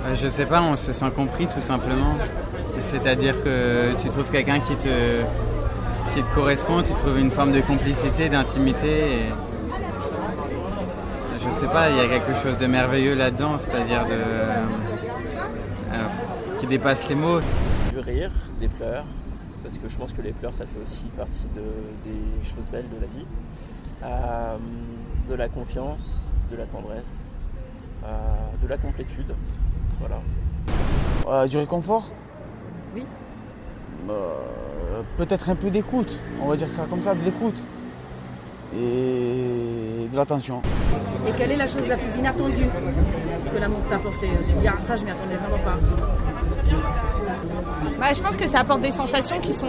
Euh, Je sais pas, on se sent compris tout simplement. C'est-à-dire que tu trouves quelqu'un qui te, qui te correspond, tu trouves une forme de complicité, d'intimité. Et... Je sais pas, il y a quelque chose de merveilleux là-dedans, c'est-à-dire de, euh, qui dépasse les mots. Du rire, des pleurs, parce que je pense que les pleurs, ça fait aussi partie de- des choses belles de la vie. Euh, de la confiance, de la tendresse, euh, de la complétude. Voilà. Euh, du réconfort? Oui. Euh, Peut-être un peu d'écoute, on va dire ça comme ça, de l'écoute. Et de l'attention. Et quelle est la chose la plus inattendue que l'amour t'a apportée? Tu te dis, ah ça, je m'y attendais vraiment pas. Bah, je pense que ça apporte des sensations qui sont.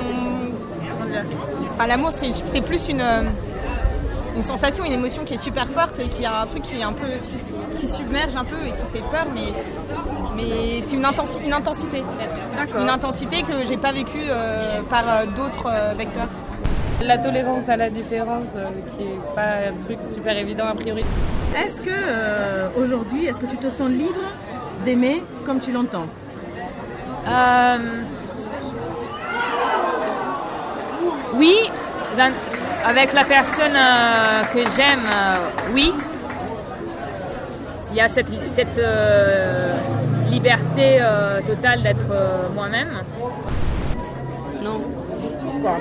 Enfin, l'amour, c'est plus une, euh, une sensation, une émotion qui est super forte et qui a un truc qui est un peu qui submerge un peu et qui fait peur, mais, mais c'est une, intensi- une intensité. Une intensité que j'ai pas vécue euh, par euh, d'autres euh, vecteurs. La tolérance à la différence, euh, qui est pas un truc super évident a priori. Est-ce que euh, aujourd'hui, est-ce que tu te sens libre d'aimer comme tu l'entends? Euh, Oui, dans- avec la personne euh, que j'aime, euh, oui. Il y a cette, cette euh, liberté euh, totale d'être euh, moi-même. Non. Pourquoi?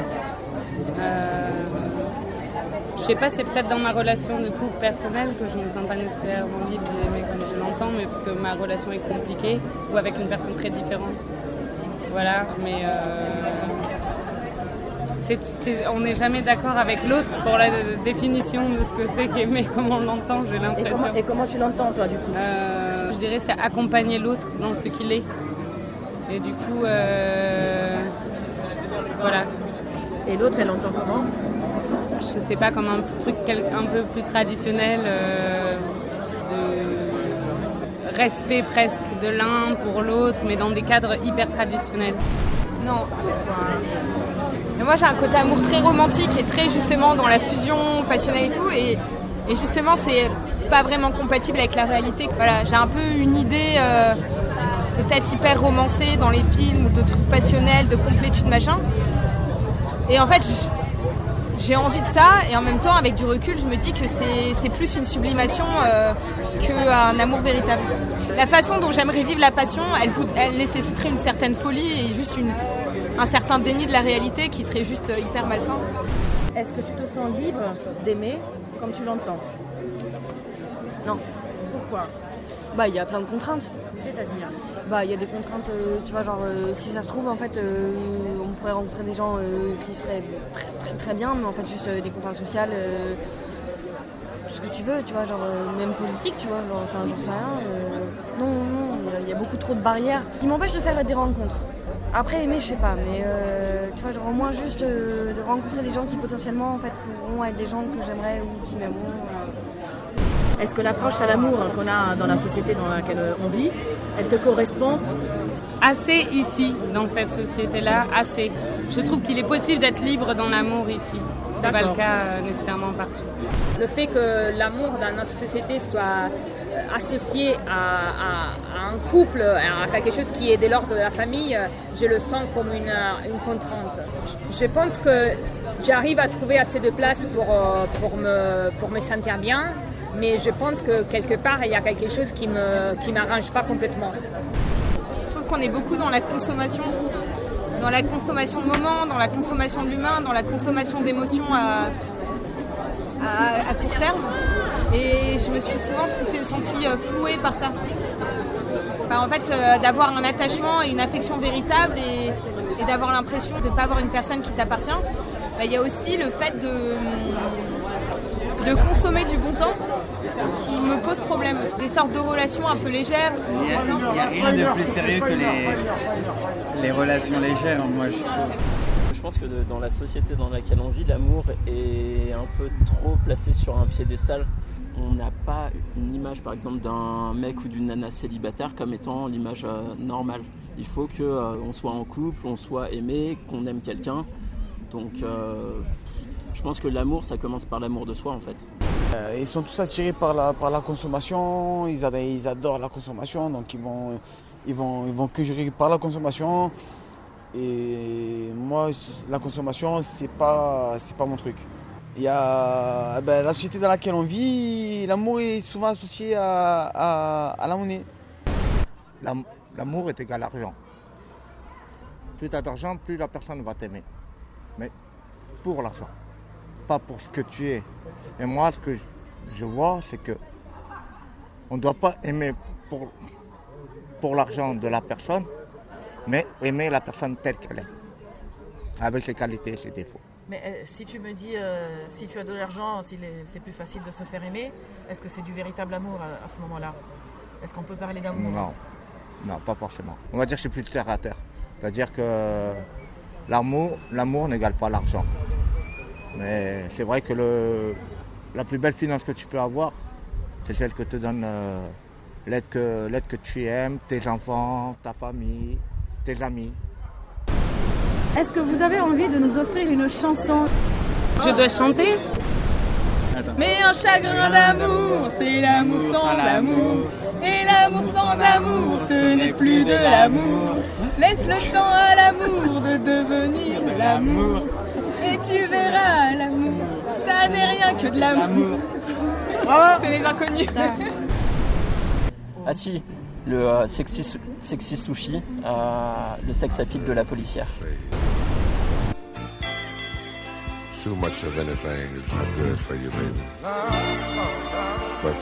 Je sais pas, c'est peut-être dans ma relation de couple personnelle que je ne me sens pas nécessairement libre d'aimer comme je l'entends, mais parce que ma relation est compliquée ou avec une personne très différente. Voilà, mais euh, on n'est jamais d'accord avec l'autre pour la définition de ce que c'est qu'aimer, comme on l'entend, j'ai l'impression. comment, et comment tu l'entends, toi, du coup? Euh, je dirais c'est accompagner l'autre dans ce qu'il est. Et du coup, euh, voilà. Et l'autre, elle entend comment? Je sais pas, comme un truc un peu plus traditionnel, euh, de respect presque de l'un pour l'autre, mais dans des cadres hyper traditionnels. Non. Moi j'ai un côté amour très romantique et très justement dans la fusion passionnelle et tout et, justement c'est pas vraiment compatible avec la réalité. Voilà, j'ai un peu une idée euh, peut-être hyper romancée dans les films de trucs passionnels, de complétude machin. Et en fait j'ai envie de ça et en même temps avec du recul je me dis que c'est c'est plus une sublimation euh, qu'un amour véritable. La façon dont j'aimerais vivre la passion, elle, nécessiterait une certaine folie et juste une, un certain déni de la réalité qui serait juste euh, hyper malsain. Est-ce que tu te sens libre d'aimer comme tu l'entends? Non. Pourquoi? Bah il y a plein de contraintes. C'est-à-dire Bah il y a des contraintes, euh, tu vois, genre euh, si ça se trouve en fait euh, on pourrait rencontrer des gens qui seraient très, très, très bien, mais en fait juste des contraintes sociales, ce que tu veux, tu vois, genre même politique, tu vois, genre, enfin j'en sais rien. non, non, il y a- beaucoup trop de barrières qui m'empêchent de faire des rencontres. Après aimer, je sais pas, mais euh, tu vois, genre au moins juste de rencontrer des gens qui potentiellement en fait pourront être des gens que j'aimerais ou qui m'aimeront. Euh. Est-ce que l'approche à l'amour qu'on a dans la société dans laquelle on vit, elle te correspond? Assez ici, dans cette société-là, assez. Je trouve qu'il est possible d'être libre dans l'amour ici. C'est pas le cas euh, nécessairement partout. Le fait que l'amour dans notre société soit euh, associé à, à- à un couple, à quelque chose qui est de l'ordre de la famille, euh, je le sens comme une, euh, une contrainte. Je pense que j'arrive à trouver assez de place pour, euh, pour, me, pour me sentir bien, mais je pense que quelque part, il y a quelque chose qui ne qui m'arrange pas complètement. Je trouve qu'on est beaucoup dans la consommation, dans la consommation de moments, dans la consommation de l'humain, dans la consommation d'émotions à, à- court terme. Et je me suis souvent sentie, euh, flouée par ça. Enfin, en fait, euh, d'avoir un attachement et une affection véritable et, et d'avoir l'impression de ne pas avoir une personne qui t'appartient. Bah, Il y a aussi le fait de, de consommer du bon temps qui me pose problème. aussi. Des sortes de relations un peu légères. Il n'y a, il y a rien de plus sérieux que les, les relations légères, moi je trouve. Je pense que de- dans la société dans laquelle on vit, l'amour est un peu trop placé sur un piédestal. On n'a pas une image, par exemple, d'un mec ou d'une nana célibataire comme étant l'image euh, normale. Il faut que euh, soit en couple, on soit aimé, qu'on aime quelqu'un. Donc, euh, je pense que l'amour, ça commence par l'amour de soi, en fait. Euh, ils sont tous attirés par la, par la consommation, ils, ad- ils adorent la consommation, donc ils vont, ils vont, ils vont que gérer par la consommation. Et moi, la consommation, c'est pas, c'est pas mon truc. Il y a ben, la société dans laquelle on vit, l'amour est souvent associé à, à- à la monnaie. L'am- L'amour est égal à l'argent. Plus tu as d'argent, plus la personne va t'aimer. Mais pour l'argent, pas pour ce que tu es. Et moi, ce que je- vois, c'est que on ne doit pas aimer pour, pour l'argent de la personne, mais aimer la personne telle qu'elle est, avec ses qualités et ses défauts. Mais euh, si tu me dis, euh, si tu as de l'argent, c'est plus facile de se faire aimer, est-ce que c'est du véritable amour à, à ce moment-là? Est-ce qu'on peut parler d'amour? Non, non, pas forcément. On va dire que je suis plus terre à terre. C'est-à-dire que l'amour n'égale pas l'argent. Mais c'est vrai que le, la plus belle finance que tu peux avoir, c'est celle que te donne euh, l'aide que, l'aide que tu aimes, tes enfants, ta famille, tes amis. Est-ce que vous avez envie de nous offrir une chanson? Je dois chanter Mais un chagrin d'amour, c'est l'amour sans amour. Et l'amour sans amour, ce n'est plus de l'amour. Laisse le temps à l'amour de devenir de l'amour. Et tu verras l'amour, ça n'est rien que de l'amour. C'est les inconnus. Ah si, le euh, sexy, sexy sushi, euh, le sex appeal de la policière. Too much of anything is not good for you, baby. But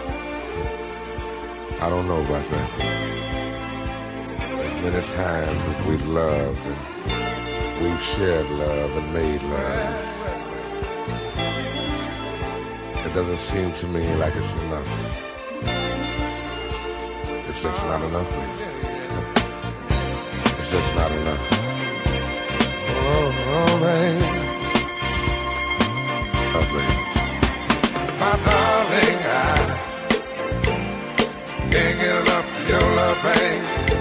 I don't know about that. As many times as we've loved and we've shared love and made love, it doesn't seem to me like it's enough. It's just not enough, baby. It's just not enough. Oh, oh, baby. Oh, baby. My darling, I can't get enough of your love, babe.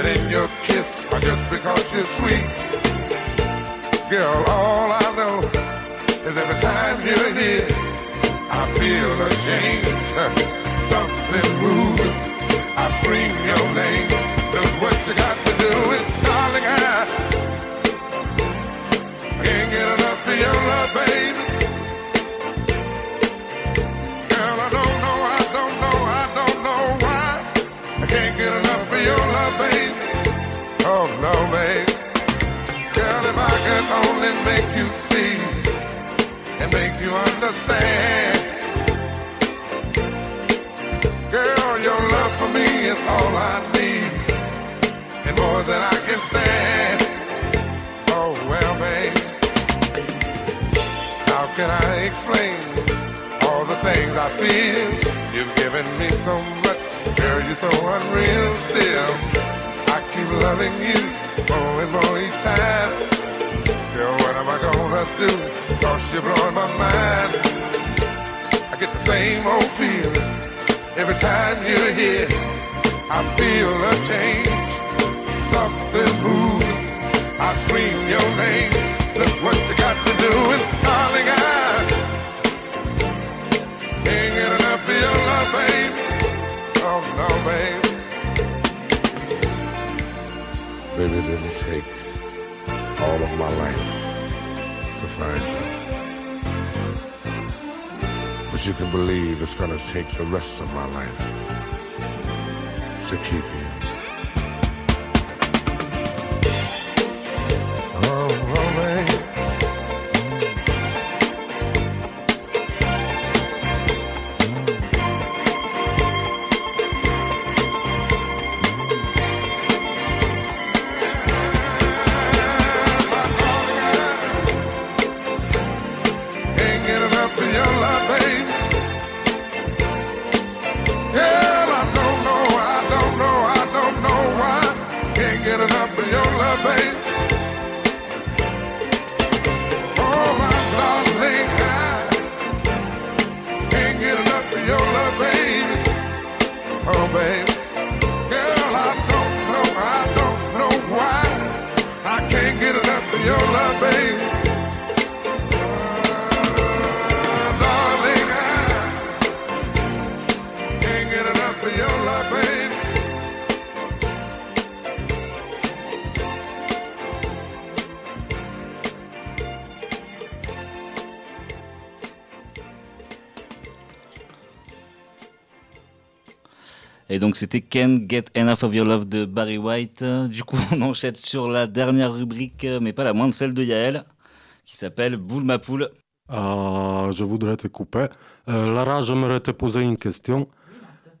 It in your kiss or just because you're sweet? Girl, all I know is every time you're here, I feel a change, something moving. I scream your name. Look what you got to do your love, baby. Oh no, babe. Girl, if I could only make you see and make you understand. Girl, your love for me is all I need. And more than I can stand. Oh well, babe. How can I explain all the things I feel? You've given me so much, girl, you're so unreal still. I keep loving you more and more each time. Girl, what am I gonna do? Cause you're blowing my mind. I get the same old feeling every time you're here. I feel a change, something moving. I scream your name. Look what you got Maybe it didn't take all of my life to find you. But you can believe it's gonna take the rest of my life to keep you. Donc c'était Can Get Enough of Your Love de Barry White. Du coup, on enchaîne sur la dernière rubrique, euh, mais pas la moindre, celle de Yael, qui s'appelle Boule ma poule. Euh, je voudrais te couper. Euh, Lara, j'aimerais te poser une question.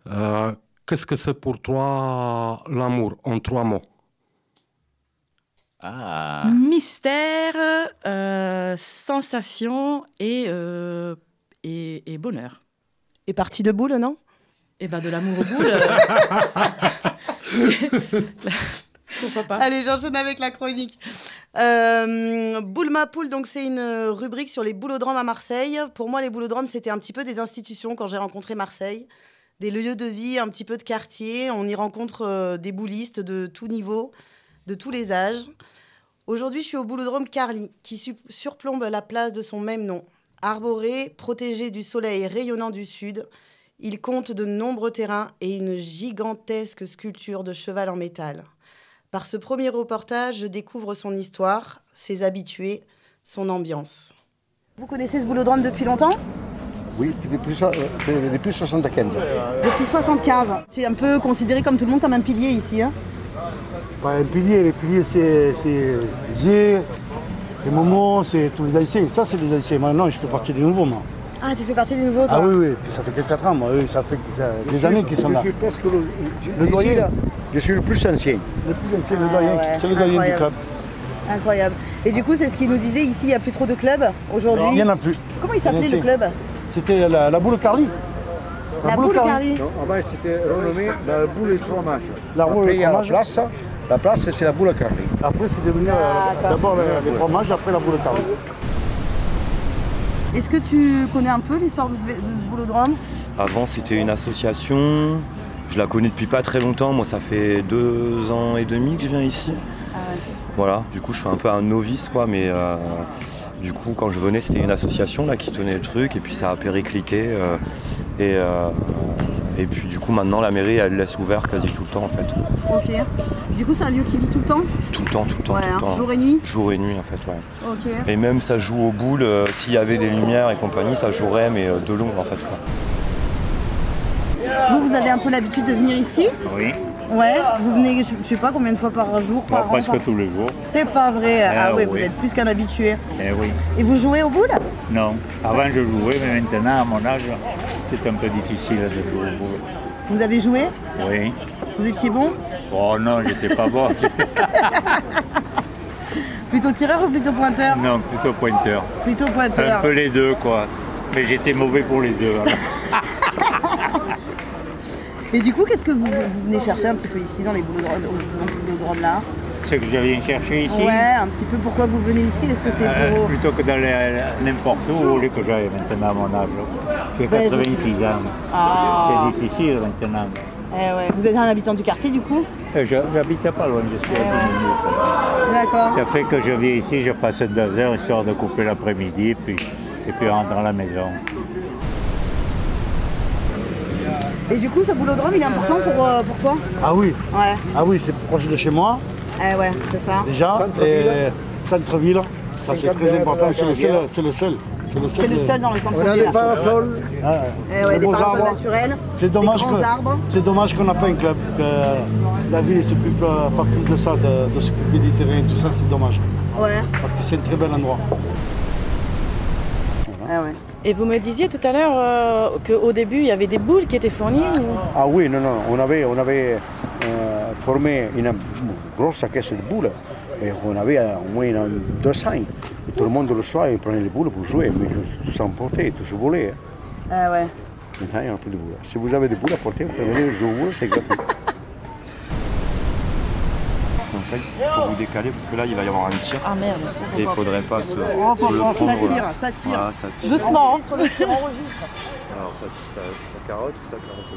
Euh, Qu'est-ce que c'est pour toi l'amour en trois mots? Ah Mystère, euh, sensation et, euh, et, et bonheur. Et partie de boule, non? Et ben de l'amour aux boules. euh, Pourquoi pas Allez, j'enchaîne avec la chronique. Euh, Boule ma poule, donc c'est une rubrique sur les boulodromes à Marseille. Pour moi, les boulodromes, c'était un petit peu des institutions quand j'ai rencontré Marseille. Des lieux de vie, un petit peu de quartier. On y rencontre euh, des boulistes de tout niveau, de tous les âges. Aujourd'hui, je suis au boulodrome Carly, qui su- surplombe la place de son même nom. Arboré, protégé du soleil rayonnant du sud, il compte de nombreux terrains et une gigantesque sculpture de cheval en métal. Par ce premier reportage, je découvre son histoire, ses habitués, son ambiance. Vous connaissez ce boulodrome depuis longtemps? Oui, depuis, euh, depuis 75. Depuis 75. C'est un peu considéré comme tout le monde comme un pilier ici. hein? Bah, un pilier, les piliers, c'est c'est Zé, les Momo, c'est tous les anciens. Ça, c'est les anciens. Maintenant, je fais partie des nouveaux, moi. Ah, tu fais partie des nouveaux, toi Ah oui, oui, ça fait que 4 ans, moi. Oui, ça fait que ça- Je des suis- années qu'ils sont je là. suis presque le, Le ici, doyen. là, Je suis le plus ancien. Le plus ancien, le Ah doyen. ouais, c'est le doyen du club. Incroyable. Et du coup, c'est ce qu'il nous disait ici, il n'y a plus trop de clubs aujourd'hui. Il n'y en a plus. Comment il s'appelait le club C'était la, la boule Carly. La boule Carly. Non, avant, c'était renommé la boule et fromage. La boule et a la fromage. place. La place, c'est la boule Carly. Après, c'est devenu euh, D'accord. d'abord les, les fromages, après la boule Carly. Est-ce que tu connais un peu l'histoire de ce, de ce boulodrome? Avant, c'était une association. Je la connais depuis pas très longtemps. Moi, ça fait deux ans et demi que je viens ici. Voilà, du coup, je suis un peu un novice, quoi. Mais euh, du coup, quand je venais, c'était une association là qui tenait le truc. Et puis, ça a périclité. euh, et, euh, et puis, du coup, maintenant, la mairie, elle laisse ouvert quasi tout le temps, en fait. Ok. Du coup, c'est un lieu qui vit tout le temps Tout le temps, tout le temps, Ouais, tout le hein, temps. jour et nuit Jour et nuit, en fait, ouais. Ok. Et même, ça joue aux boules. euh, S'il y avait des lumières et compagnie, ça jouerait, mais euh, de long, en fait. quoi. Vous, vous avez un peu l'habitude de venir ici Oui, Ouais. Vous venez, je je sais pas combien de fois par jour, Bon, par an presque par- tous les jours. C'est pas vrai. Ah, Ah ouais, vous oui. êtes plus qu'un habitué. Eh oui. Et vous jouez au boule Non, avant je jouais, mais maintenant à mon âge, c'est un peu difficile de jouer au boule. Vous avez joué Oui. Vous étiez bon Oh non, j'étais pas bon. Plutôt tireur ou plutôt pointeur non, plutôt pointeur. Plutôt Un pointeur. peu les deux, quoi. Mais j'étais mauvais pour les deux. Et du coup, qu'est-ce que vous, vous venez chercher un petit peu ici dans les dans ce boulodrome-là Ce que je viens chercher ici, Ouais, un petit peu pourquoi vous venez ici? Est-ce que c'est euh, pour... plutôt que d'aller n'importe où, au lieu que j'aille maintenant à mon âge. J'ai Ouais, je 86 ans. Ah. C'est difficile maintenant. Eh ouais. Vous êtes un habitant du quartier du coup? Euh, je- J'habite pas loin, je suis à 10 minutes. D'accord. Ça fait que je viens ici, je passe deux heures histoire de couper l'après-midi et puis, et puis rentrer à la maison. Et du coup, ce boulodrome, il est important pour, euh, pour toi? Ah oui, Ouais. ah oui, c'est proche de chez moi, Eh ouais, c'est ça. déjà. Centre-ville, ça c'est 50 très important, c'est le seul. C'est le seul. C'est le seul dans le On a centre-ville. des parasols. Ah, Eh ouais, de des parasols arbres. naturels. C'est dommage, des grands que, arbres. c'est dommage qu'on n'a pas un club, que la ville ne s'occupe pas pas plus de ça, de, de s'occuper du terrain, tout ça, c'est dommage. Ouais. Parce que c'est un très bel endroit. Ah ouais. Et vous me disiez tout à l'heure euh, qu'au début, il y avait des boules qui étaient fournies ou... Ah oui, non, non, on avait, on avait euh, formé une grosse caisse de boules. Et on avait au moins une- 200. Et tout le monde le soir, il prenait les boules pour jouer, mais tout s'emportait, tout se volait. Ah ouais. Maintenant, il n'y a plus de boules. Si vous avez des boules à porter, vous pouvez venir jouer au boule, c'est gratuit. Comme ça, il faut vous décaler parce que là, il va y avoir un tir. Ah merde. Et il faudrait pas se, Oh, se le oh, oh, prendre. ça tire, là. ça tire. Voilà, ça tire. Doucement. Enregistre le tir, enregistre. Alors, ça, ça, ça carotte ou ça carotte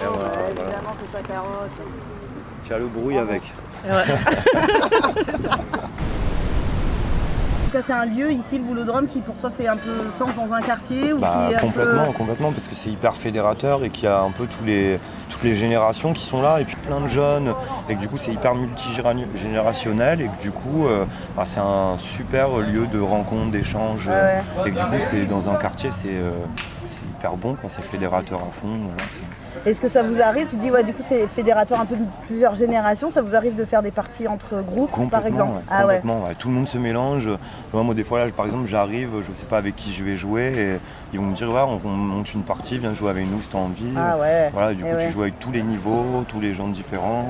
Ouais, voilà. évidemment que ça carotte. Le bruit avec. c'est ça. En tout cas, c'est un lieu ici, le boulodrome, qui pour toi fait un peu sens dans un quartier ou Bah, qui est un complètement, peu... complètement, parce que c'est hyper fédérateur et qu'il y a un peu tous les, toutes les générations qui sont là, et puis plein de jeunes, et que du coup c'est hyper multigénérationnel, et que du coup euh, bah, c'est un super lieu de rencontre, d'échange, Ouais. et que du coup c'est dans un quartier, c'est euh, c'est hyper bon, quand c'est fédérateur à fond. voilà, Est-ce que ça vous arrive Tu dis, ouais, du coup, c'est fédérateur un peu de plusieurs générations. Ça vous arrive de faire des parties entre groupes, par exemple ouais, Ah complètement, ouais. Tout le monde se mélange. Moi, moi, des fois, là, par exemple, j'arrive, je sais pas avec qui je vais jouer, et ils vont me dire, ouais, on, on monte une partie, viens jouer avec nous si t'as envie. Ah ouais, Voilà, du eh coup, tu joues avec tous les niveaux, tous les gens différents.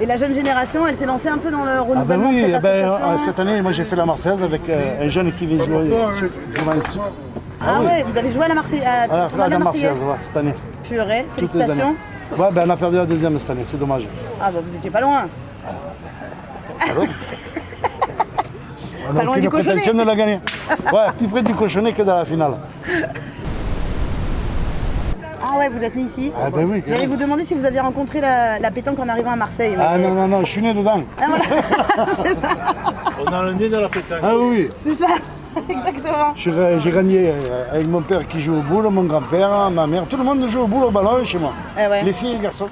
Et la jeune génération, elle s'est lancée un peu dans le Ah ben renouvellement oui, de eh cette ben, euh, cette année, moi j'ai fait la Marseillaise avec euh, un jeune qui vient jouer. ici. Ah, oui. ouais, vous avez joué à la Marseillaise à, Voilà, tournoi de la la Marseillaise, ouais, cette année. Purée, Toutes les années. félicitations. Ouais, ben on a perdu la deuxième cette année, c'est dommage. Ah bah vous étiez pas loin. On Pas loin du cochonnet. de la gagner. Ouais, plus près du cochonnet que dans la finale. Ah ouais, vous êtes né ici Ah ben oui. J'allais vous demander si vous aviez rencontré la, la pétanque en arrivant à Marseille. Ah non, non, non, je suis né dedans. Ah, voilà. On a le nez dans la pétanque. Ah oui, C'est ça, exactement. Je suis- j'ai gagné euh, avec mon père qui joue au boule, mon grand-père, ma mère, tout le monde joue au boule au ballon chez moi. Eh ouais. Les filles et les garçons.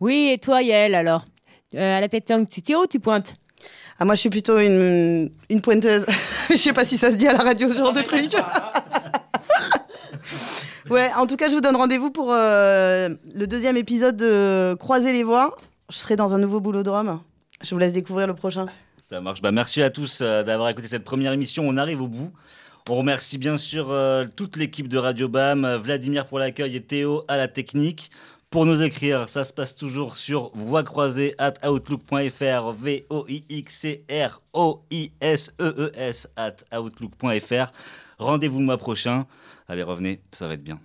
Oui, et toi, Yael, alors Euh, À la pétanque, tu tires ou tu pointes Ah, moi, je suis plutôt une, une pointeuse. je sais pas si ça se dit à la radio, ce genre de truc. Ouais, en tout cas, je vous donne rendez-vous pour euh, le deuxième épisode de Croiser les voies. Je serai dans un nouveau boulodrome. Je vous laisse découvrir le prochain. Ça marche. Bah, merci à tous euh, d'avoir écouté cette première émission. On arrive au bout. On remercie bien sûr euh, toute l'équipe de Radio BAM, Vladimir pour l'accueil et Théo à la technique. Pour nous écrire, ça se passe toujours sur voix croisée at outlook.fr, V-O-I-X-R-O-I-S-E-E-S at outlook.fr. Rendez-vous le mois prochain. Allez, revenez, ça va être bien.